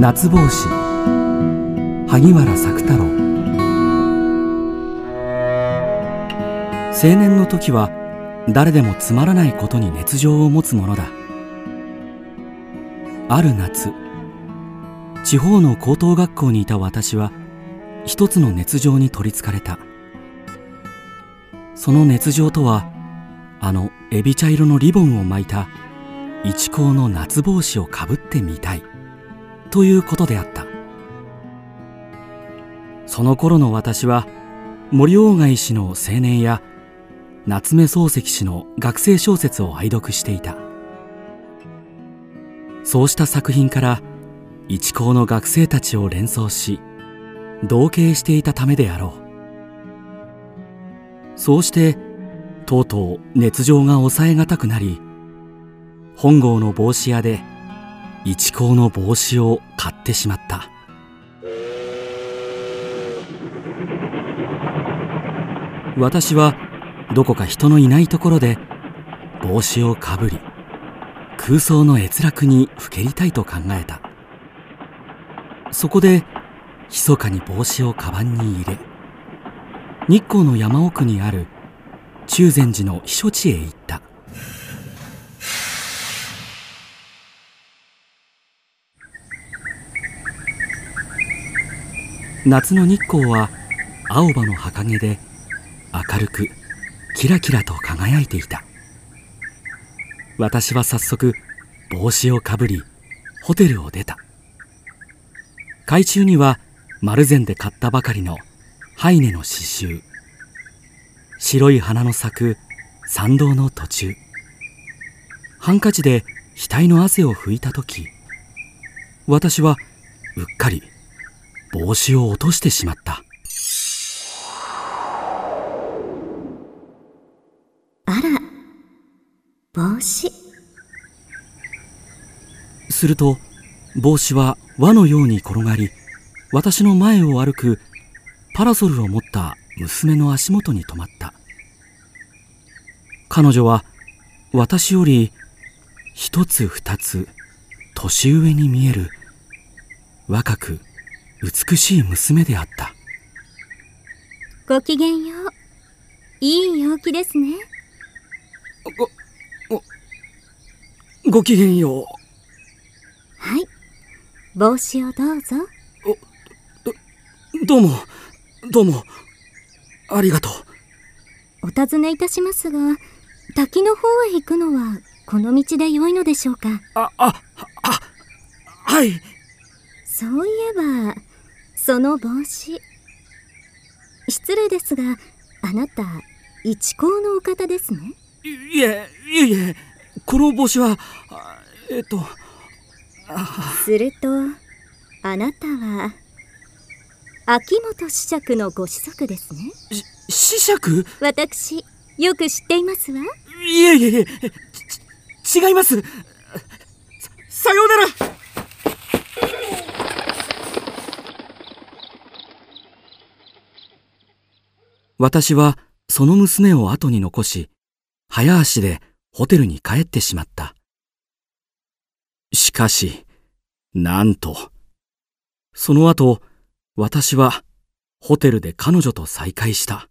夏帽子。萩原作太郎。青年の時は誰でもつまらないことに熱情を持つものだ。ある夏地方の高等学校にいた私は一つの熱情に取りつかれた。その熱情とはあのエビ茶色のリボンを巻いた一高の夏帽子をかぶってみたい。ということであった。その頃の私は森鴎外氏の青年や夏目漱石氏の学生小説を愛読していた。そうした作品から一高の学生たちを連想し同型していたためであろう。そうしてとうとう熱情が抑えがたくなり本郷の帽子屋で一高の帽子を買ってしまった。私はどこか人のいないところで帽子をかぶり空想の閲楽にふけりたいと考えた。そこで密かに帽子をカバンに入れ日光の山奥にある中禅寺の避暑地へ行った。夏の日光は青葉の葉陰で明るくキラキラと輝いていた。私は早速帽子をかぶりホテルを出た。海中には丸善で買ったばかりのハイネの刺繍。白い花の咲く参道の途中。ハンカチで額の汗を拭いた時私はうっかり帽子を落としてしまった。あら。帽子。すると帽子は輪のように転がり私の前を歩くパラソルを持った娘の足元に止まった。彼女は私より一つ二つ年上に見える若く美しい娘であった。ごきげんよう。いい陽気ですね。ごごごきげんよう。はい。帽子をどうぞ。どうもどうも。ありがとう。お尋ねいたしますが滝の方へ行くのはこの道で良いのでしょうか？あああはい。そういえばその帽子。失礼ですがあなた一行のお方ですね。いえいえいえこの帽子はえっとするとあなたは秋元子爵のご子息ですね。子爵？私よく知っていますわ。いえいえいえ違いますささようなら私はその娘を後に残し早足でホテルに帰ってしまったしかしなんとその後私はホテルで彼女と再会した。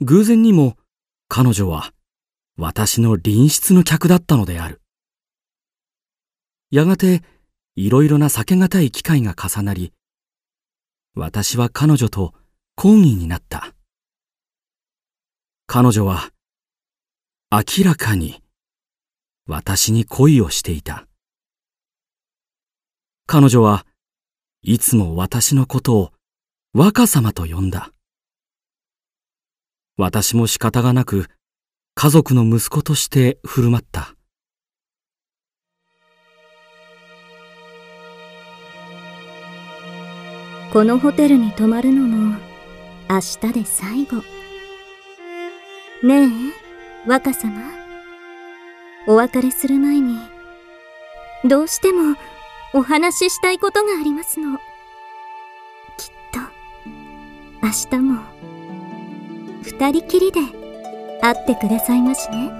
偶然にも彼女は私の隣室の客だったのである。やがていろいろな避けがたい機会が重なり、私は彼女と講義になった。彼女は明らかに私に恋をしていた。彼女はいつも私のことを若様と呼んだ。私も仕方がなく家族の息子として振る舞った。このホテルに泊まるのも明日で最後。ねえ、若様。お別れする前に、どうしてもお話ししたいことがありますの。きっと、明日も、二人きりで会ってくださいましね。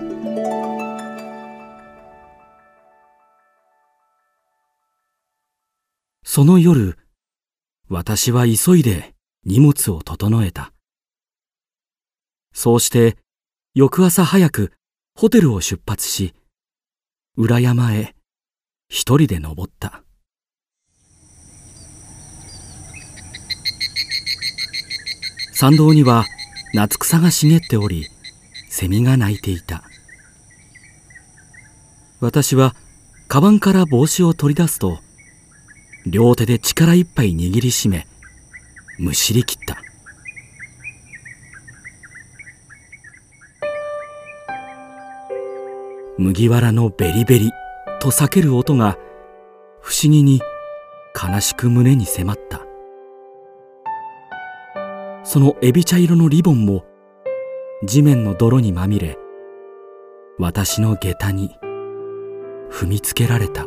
その夜、私は急いで荷物を整えた。そうして翌朝早くホテルを出発し、裏山へ一人で登った。山道には夏草が茂っており、セミが鳴いていた。私はカバンから帽子を取り出すと、両手で力いっぱい握りしめ、むしり切った。麦わらのベリベリと避ける音が不思議に悲しく胸に迫った。そのエビ茶色のリボンも地面の泥にまみれ私の下駄に踏みつけられた